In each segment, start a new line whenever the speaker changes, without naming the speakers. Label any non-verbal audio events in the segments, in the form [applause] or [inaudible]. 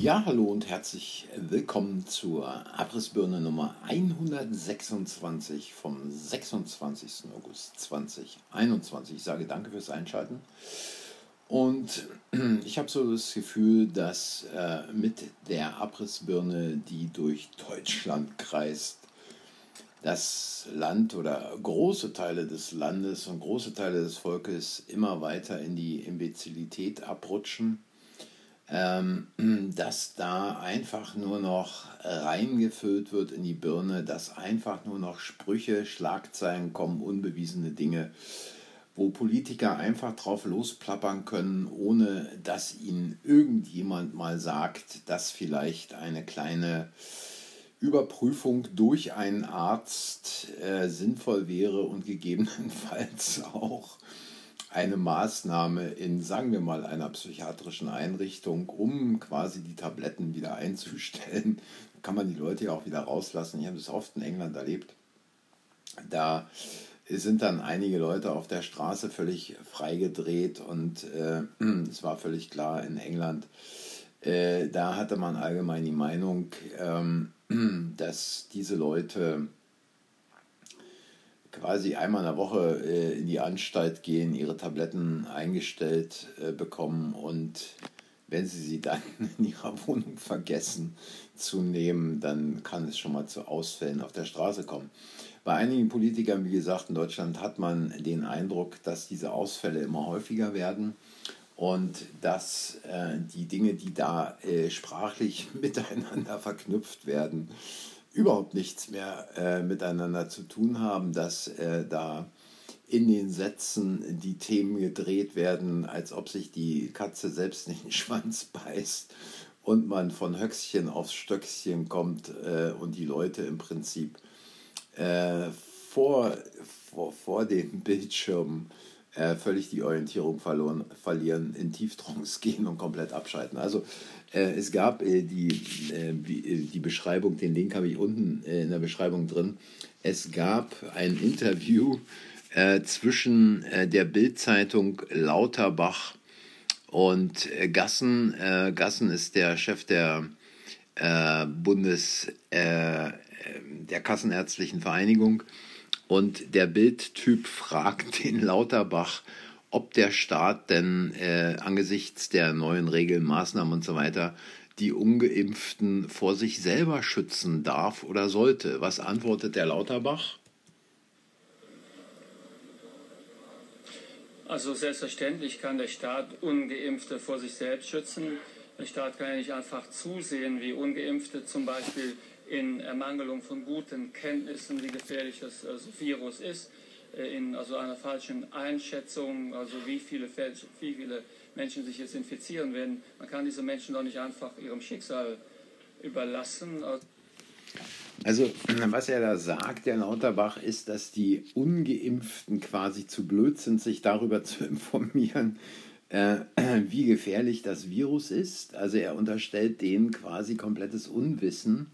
Ja, hallo und herzlich willkommen zur Abrissbirne Nummer 126 vom 26. August 2021. Ich sage danke fürs Einschalten. Und [clears throat] ich habe so das Gefühl, dass äh, mit der Abrissbirne, die durch Deutschland kreist, das Land oder große Teile des Landes und große Teile des Volkes immer weiter in die Imbezilität abrutschen [clears throat] dass da einfach nur noch reingefüllt wird in die Birne, dass einfach nur noch Sprüche, Schlagzeilen kommen, unbewiesene Dinge, wo Politiker einfach drauf losplappern können, ohne dass ihnen irgendjemand mal sagt, dass vielleicht eine kleine Überprüfung durch einen Arzt äh, sinnvoll wäre und gegebenenfalls [laughs] auch eine Maßnahme in, sagen wir mal, einer psychiatrischen Einrichtung, um quasi die Tabletten wieder einzustellen. [laughs] Kann man die Leute ja auch wieder rauslassen. Ich habe das oft in England erlebt. Da sind dann einige Leute auf der Straße völlig freigedreht und äh, [clears throat] es war völlig klar in England, äh, da hatte man allgemein die Meinung, ähm, [clears throat] dass diese Leute quasi einmal in der Woche äh, in die Anstalt gehen, ihre Tabletten eingestellt äh, bekommen und wenn sie sie dann [laughs] in ihrer Wohnung vergessen zu nehmen, dann kann es schon mal zu Ausfällen auf der Straße kommen. Bei einigen Politikern, wie gesagt, in Deutschland hat man den Eindruck, dass diese Ausfälle immer häufiger werden und dass äh, die Dinge, die da äh, sprachlich [laughs] miteinander verknüpft werden, überhaupt nichts mehr äh, miteinander zu tun haben, dass äh, da in den Sätzen die Themen gedreht werden, als ob sich die Katze selbst in den [laughs] Schwanz beißt und man von Höchstchen aufs Stöckchen kommt äh, und die Leute im Prinzip äh, vor, vor, vor den Bildschirmen äh, völlig die Orientierung verloren, verlieren, in Tieftrance [laughs] gehen und komplett abschalten. Also äh, es gab äh, die, äh, äh, die Beschreibung, den Link habe ich unten äh, in der Beschreibung drin. Es gab ein Interview zwischen der Bildzeitung Lauterbach und Gassen. Gassen ist der Chef der Bundes der Kassenärztlichen Vereinigung. Und der Bildtyp fragt den Lauterbach, ob der Staat denn äh, angesichts der neuen Regeln, Maßnahmen und so weiter die ungeimpften vor sich selber schützen darf oder sollte. Was antwortet der Lauterbach?
Also selbstverständlich kann der Staat ungeimpfte vor sich selbst schützen. Der Staat kann ja nicht einfach zusehen, wie ungeimpfte zum Beispiel in Ermangelung von guten Kenntnissen, wie gefährlich das also Virus ist, äh, in also einer falschen Einschätzung, also wie viele, wie viele Menschen sich jetzt infizieren werden. Man kann diese Menschen doch nicht einfach ihrem Schicksal überlassen.
Also, [clears throat] was er da sagt, der Lauterbach, ist, dass die Ungeimpften quasi zu blöd sind, sich darüber zu [laughs] informieren, äh, [clears throat] wie gefährlich das Virus ist. Also, er unterstellt denen quasi komplettes Unwissen.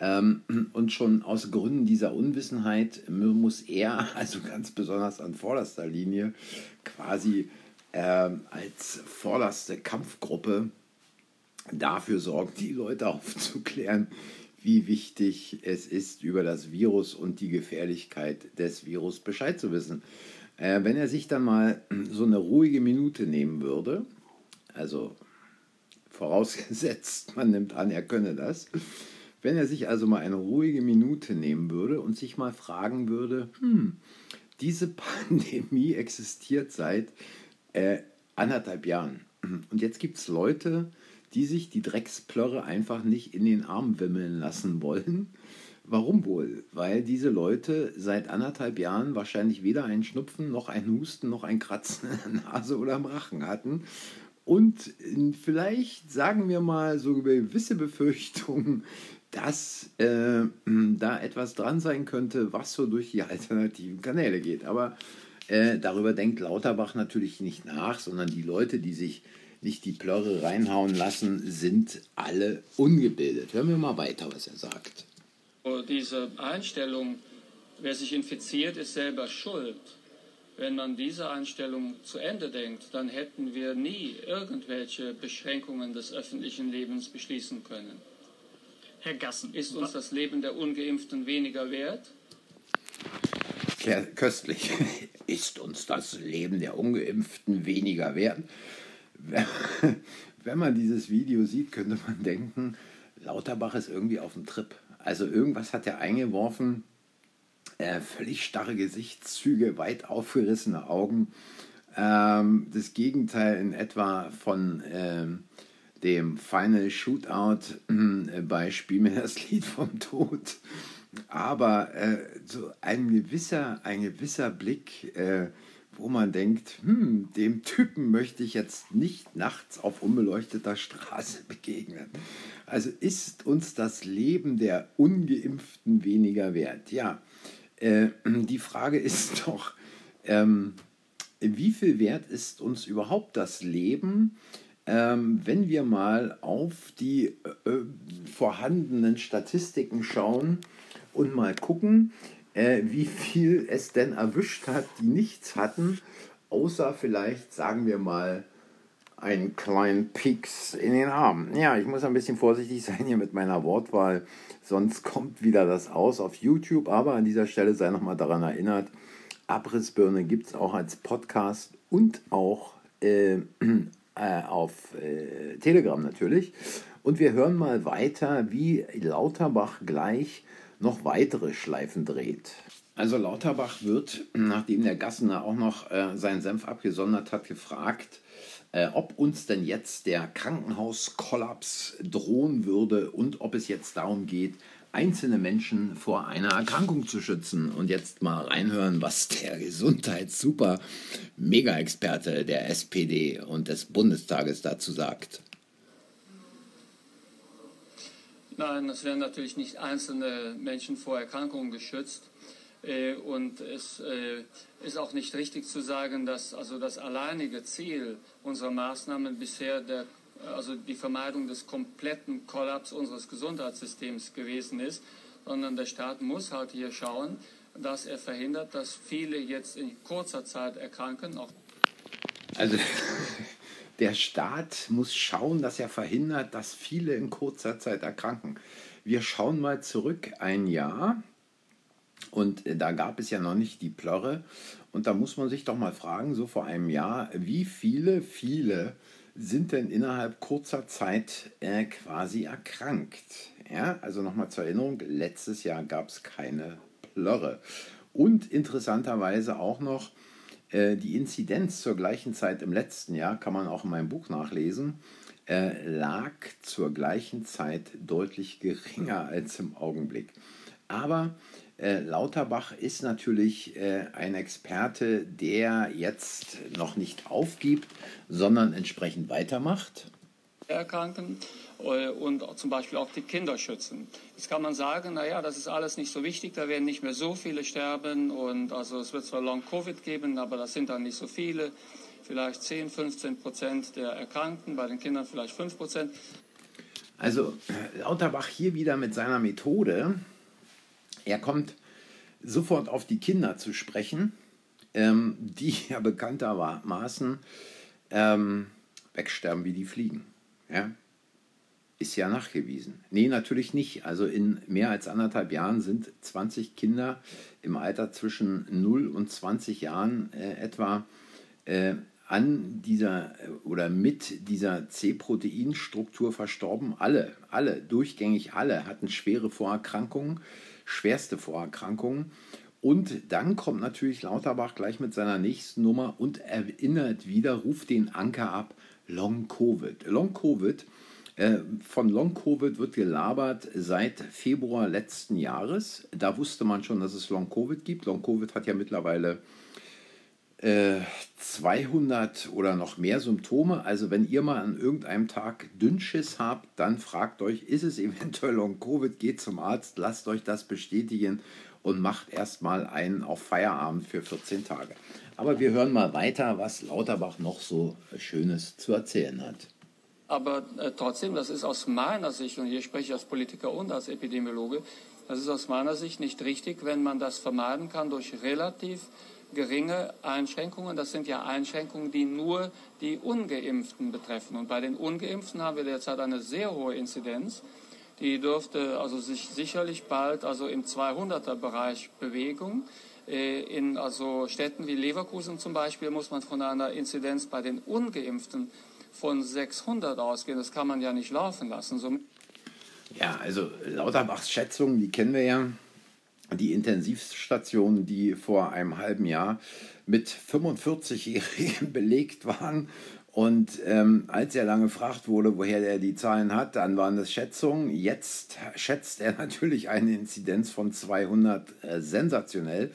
Ähm, und schon aus Gründen dieser Unwissenheit muss er, [laughs] also ganz besonders an vorderster Linie, quasi ähm, als vorderste Kampfgruppe dafür sorgen, die Leute [laughs] aufzuklären, wie wichtig es ist, über das Virus und die Gefährlichkeit des Virus Bescheid zu wissen. Äh, wenn er sich dann mal [clears throat] so eine ruhige Minute nehmen würde, also vorausgesetzt, [laughs] man nimmt an, er könne das, wenn er sich also mal eine ruhige Minute nehmen würde und sich mal fragen würde, hm, diese Pandemie existiert seit äh, anderthalb Jahren. Und jetzt gibt es Leute, die sich die Drecksplörre einfach nicht in den Arm wimmeln lassen wollen. Warum wohl? Weil diese Leute seit anderthalb Jahren wahrscheinlich weder einen Schnupfen, noch ein Husten, noch ein Kratzen in der Nase oder im Rachen hatten. Und vielleicht, sagen wir mal, so gewisse Befürchtungen, [laughs] dass äh, da etwas dran sein könnte, was so durch die alternativen Kanäle geht. Aber äh, darüber denkt Lauterbach natürlich nicht nach, sondern die Leute, die sich nicht die Plörre reinhauen lassen, sind alle ungebildet. Hören wir mal weiter, was er sagt.
Diese Einstellung, wer sich infiziert, ist selber schuld. Wenn man diese Einstellung zu Ende denkt, dann hätten wir nie irgendwelche Beschränkungen des öffentlichen Lebens beschließen können.
Herr Gassen.
Ist uns das Leben der Ungeimpften weniger wert?
Ja, köstlich. [laughs] Ist uns das Leben der Ungeimpften weniger wert? Wenn man dieses Video sieht, könnte man denken, Lauterbach ist irgendwie auf dem Trip. Also irgendwas hat er eingeworfen, äh, völlig starre Gesichtszüge, weit aufgerissene Augen. Ähm, das Gegenteil in etwa von ähm, dem Final Shootout äh, bei Spiel mir das [laughs] Lied vom Tod. Aber äh, so ein gewisser, ein gewisser Blick, äh, wo man denkt, hm, dem Typen möchte ich jetzt nicht nachts auf unbeleuchteter Straße begegnen. Also ist uns das Leben der Ungeimpften weniger wert? Ja, äh, [clears throat] die Frage ist [laughs] doch, ähm, wie viel wert ist uns überhaupt das Leben, ähm, wenn wir mal auf die äh, vorhandenen Statistiken schauen und mal gucken, äh, wie viel es denn erwischt hat, die nichts hatten, außer vielleicht, sagen wir mal, einen kleinen Pieks in den Arm. Ja, ich muss ein bisschen vorsichtig [laughs] sein hier mit meiner Wortwahl, sonst kommt wieder das aus auf YouTube. Aber an dieser Stelle sei nochmal daran erinnert, Abrissbirne gibt es auch als Podcast und auch äh, [clears throat] äh, auf äh, Telegram natürlich. Und wir hören mal weiter, wie Lauterbach gleich noch weitere Schleifen dreht. Also Lauterbach wird, nachdem der Gassener auch noch äh, seinen Senf abgesondert hat, gefragt, äh, ob uns denn jetzt der Krankenhauskollaps drohen würde und ob es jetzt darum geht, einzelne Menschen vor einer Erkrankung zu schützen. Und jetzt mal reinhören, was der Gesundheitssuper Mega-Experte der SPD und des Bundestages dazu sagt.
Nein, es werden natürlich nicht einzelne Menschen vor Erkrankungen geschützt. Äh, und es äh, ist auch nicht richtig zu sagen, dass also das alleinige Ziel unserer Maßnahmen bisher der, also die Vermeidung des kompletten Kollaps unseres Gesundheitssystems gewesen ist, sondern der Staat muss halt hier schauen, dass er verhindert, dass viele jetzt in kurzer Zeit erkranken.
also der Staat muss schauen, dass er verhindert, dass viele in kurzer Zeit erkranken. Wir schauen mal zurück ein Jahr und äh, da gab es ja noch nicht die Plörre. Und da muss man sich doch mal fragen, so vor einem Jahr, wie viele, viele sind denn innerhalb kurzer Zeit äh, quasi erkrankt? Ja, also nochmal zur Erinnerung, letztes Jahr gab es keine Plörre. Und interessanterweise auch noch, äh, die Inzidenz zur gleichen Zeit im letzten Jahr, kann man auch in meinem Buch nachlesen, äh, lag zur gleichen Zeit deutlich geringer als im Augenblick. Aber äh, Lauterbach ist natürlich äh, ein Experte, der jetzt noch nicht aufgibt, sondern entsprechend weitermacht.
Erkranken äh, und zum Beispiel auch die Kinder schützen. Jetzt kann man sagen, naja, das ist alles nicht so wichtig, da werden nicht mehr so viele sterben und also es wird zwar Long-Covid geben, aber das sind dann nicht so viele, vielleicht 10, 15 Prozent der Erkrankten, bei den Kindern vielleicht 5 Prozent.
Also Lauterbach hier wieder mit seiner Methode, er kommt sofort auf die Kinder zu sprechen, ähm, die [laughs] ja bekanntermaßen ähm, wegsterben wie die Fliegen. Ja? Ist ja nachgewiesen. Nee, natürlich nicht. Also in mehr als anderthalb Jahren sind 20 Kinder im Alter zwischen 0 und 20 Jahren äh, etwa äh, an dieser oder mit dieser C-Proteinstruktur verstorben. Alle, alle, durchgängig alle hatten schwere Vorerkrankungen, schwerste Vorerkrankungen. Und dann kommt natürlich Lauterbach gleich mit seiner nächsten Nummer und erinnert wieder, ruft den Anker ab, Long Covid. Long Covid äh, von Long Covid wird gelabert seit Februar letzten Jahres. Da wusste man schon, dass es Long Covid gibt. Long Covid hat ja mittlerweile äh, 200 oder noch mehr Symptome. Also wenn ihr mal an irgendeinem Tag Dünnschiss habt, dann fragt euch, ist es [laughs] eventuell Long Covid? Geht zum Arzt, lasst euch das bestätigen und macht erstmal einen auf Feierabend für 14 Tage. Aber wir hören mal weiter, was Lauterbach noch so Schönes zu erzählen hat.
Aber äh, trotzdem, das ist aus meiner Sicht, und hier spreche ich als Politiker und als Epidemiologe, das ist aus meiner Sicht nicht richtig, wenn man das vermeiden kann durch relativ geringe Einschränkungen. Das sind ja Einschränkungen, die nur die Ungeimpften betreffen. Und bei den Ungeimpften haben wir derzeit eine sehr hohe Inzidenz. Die dürfte also sich sicherlich bald also im 200er Bereich bewegen. Äh, in also Städten wie Leverkusen zum Beispiel muss man von einer Inzidenz bei den Ungeimpften von 600 ausgehen. Das kann man ja nicht laufen lassen. So
ja, also Lauterbachs Schätzungen, die kennen wir ja. Die Intensivstationen, die vor einem halben Jahr mit 45-Jährigen [laughs] belegt waren. Und ähm, als er dann gefragt wurde, woher er die Zahlen hat, dann waren das Schätzungen. Jetzt schätzt er natürlich eine Inzidenz von 200 äh, sensationell.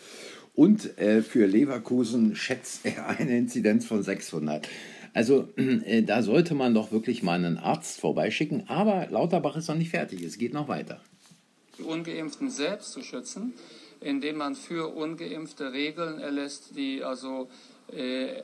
Und äh, für Leverkusen schätzt er eine Inzidenz von 600. Also [clears throat] äh, da sollte man doch wirklich mal einen Arzt vorbeischicken. Aber Lauterbach ist noch nicht fertig. Es geht noch weiter.
Die Ungeimpften selbst zu schützen, indem man für Ungeimpfte Regeln erlässt, die also äh,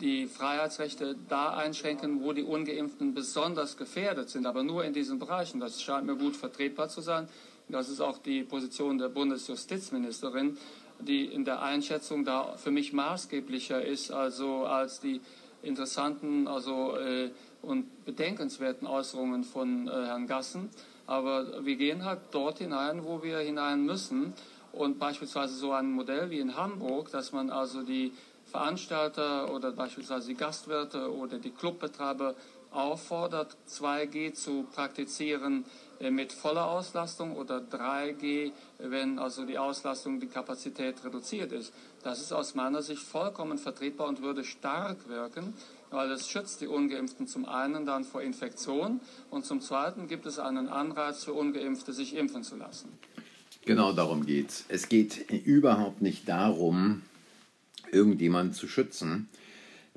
die Freiheitsrechte da einschränken, wo die Ungeimpften besonders gefährdet sind, aber nur in diesen Bereichen. Das scheint mir gut vertretbar zu sein. Das ist auch die Position der Bundesjustizministerin, die in der Einschätzung da für mich maßgeblicher ist, also als die interessanten also, äh, und bedenkenswerten Äußerungen von äh, Herrn Gassen. Aber wir gehen halt dort hinein, wo wir hinein müssen. Und beispielsweise so ein Modell wie in Hamburg, dass man also die Veranstalter oder beispielsweise die Gastwirte oder die Clubbetreiber auffordert, 2G zu praktizieren mit voller Auslastung oder 3G, wenn also die Auslastung, die Kapazität reduziert ist. Das ist aus meiner Sicht vollkommen vertretbar und würde stark wirken, weil es schützt die Ungeimpften zum einen dann vor Infektion und zum zweiten gibt es einen Anreiz für Ungeimpfte, sich impfen zu lassen.
Genau darum geht es. Es geht überhaupt nicht darum, irgendjemanden zu schützen.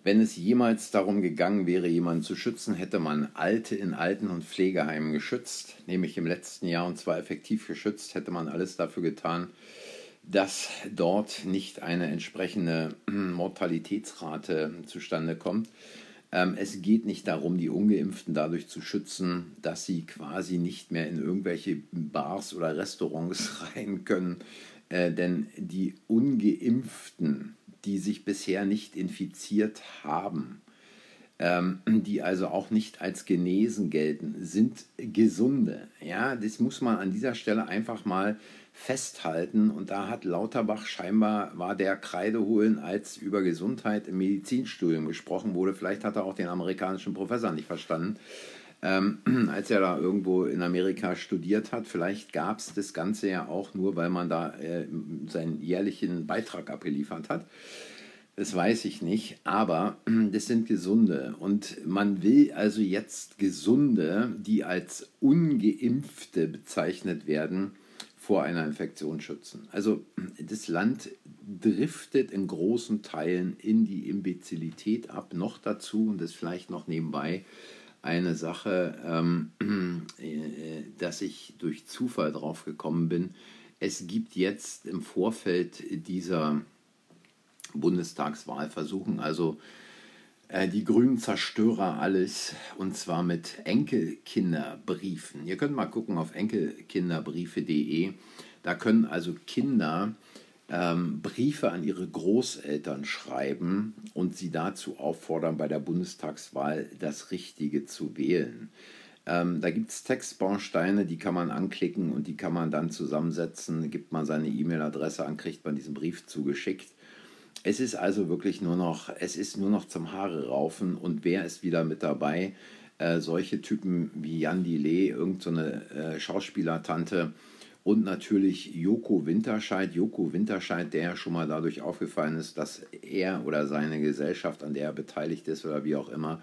Wenn es jemals darum gegangen wäre, jemanden zu schützen, hätte man Alte in Alten- und Pflegeheimen geschützt, nämlich im letzten Jahr und zwar effektiv geschützt, hätte man alles dafür getan, dass dort nicht eine entsprechende [clears throat] Mortalitätsrate zustande kommt. Ähm, es geht nicht darum, die ungeimpften dadurch zu schützen, dass sie quasi nicht mehr in irgendwelche Bars oder Restaurants [laughs] rein können, äh, denn die ungeimpften, die sich bisher nicht infiziert haben, ähm, die also auch nicht als genesen gelten, sind gesunde. Ja, das muss man an dieser Stelle einfach mal festhalten. Und da hat Lauterbach scheinbar, war der Kreide holen, als über Gesundheit im Medizinstudium gesprochen wurde. Vielleicht hat er auch den amerikanischen Professor nicht verstanden. Ähm, [clears throat] als er da irgendwo in Amerika studiert hat. Vielleicht gab es das Ganze ja auch nur, weil man da äh, seinen jährlichen Beitrag abgeliefert hat. Das weiß ich nicht, aber [clears throat] das sind Gesunde. Und man will also jetzt Gesunde, die als ungeimpfte bezeichnet werden, vor einer Infektion schützen. Also [clears throat] das Land driftet in großen Teilen in die Imbezilität ab. Noch dazu, und das vielleicht noch nebenbei, eine Sache, ähm, äh, [clears throat] dass ich durch Zufall drauf gekommen bin. Es gibt jetzt im Vorfeld dieser Bundestagswahl versuchen also äh, die Grünen Zerstörer alles und zwar mit Enkelkinderbriefen. Ihr könnt mal gucken auf enkelkinderbriefe.de. Da können also Kinder ähm, Briefe an ihre Großeltern schreiben und sie dazu auffordern, bei der Bundestagswahl das Richtige zu wählen. Ähm, da gibt es Textbausteine, die kann man anklicken und die kann man dann zusammensetzen. Gibt man seine E-Mail-Adresse an, kriegt man diesen Brief zugeschickt. Es ist also wirklich nur noch, es ist nur noch zum Haare raufen und wer ist wieder mit dabei? Äh, solche Typen wie Jan Delay, irgendeine so äh, Schauspielertante und natürlich Joko Winterscheid. Joko Winterscheid, der ja schon mal dadurch aufgefallen ist, dass er oder seine Gesellschaft, an der er beteiligt ist oder wie auch immer,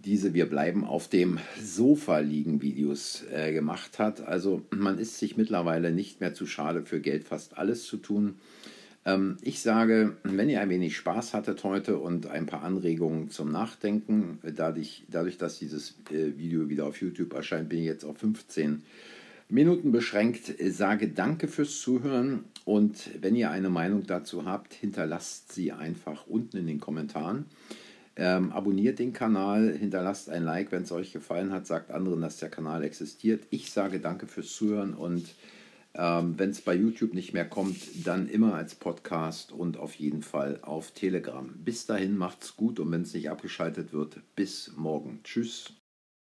diese Wir bleiben auf dem Sofa liegen Videos äh, gemacht hat. Also man ist sich mittlerweile nicht mehr zu schade für Geld fast alles zu tun. Ähm, ich sage, wenn ihr ein wenig Spaß hattet heute und ein paar Anregungen zum Nachdenken, dadurch, dadurch dass dieses äh, Video wieder auf YouTube erscheint, bin ich jetzt auf 15 Minuten beschränkt. Sage danke fürs Zuhören und wenn ihr eine Meinung dazu habt, hinterlasst sie einfach unten in den Kommentaren. Ähm, abonniert den Kanal, hinterlasst ein Like, wenn es euch gefallen hat, sagt anderen, dass der Kanal existiert. Ich sage danke fürs Zuhören und Ähm, wenn es bei YouTube nicht mehr kommt, dann immer als Podcast und auf jeden Fall auf Telegram. Bis dahin macht's gut und wenn es nicht abgeschaltet wird, bis morgen. Tschüss.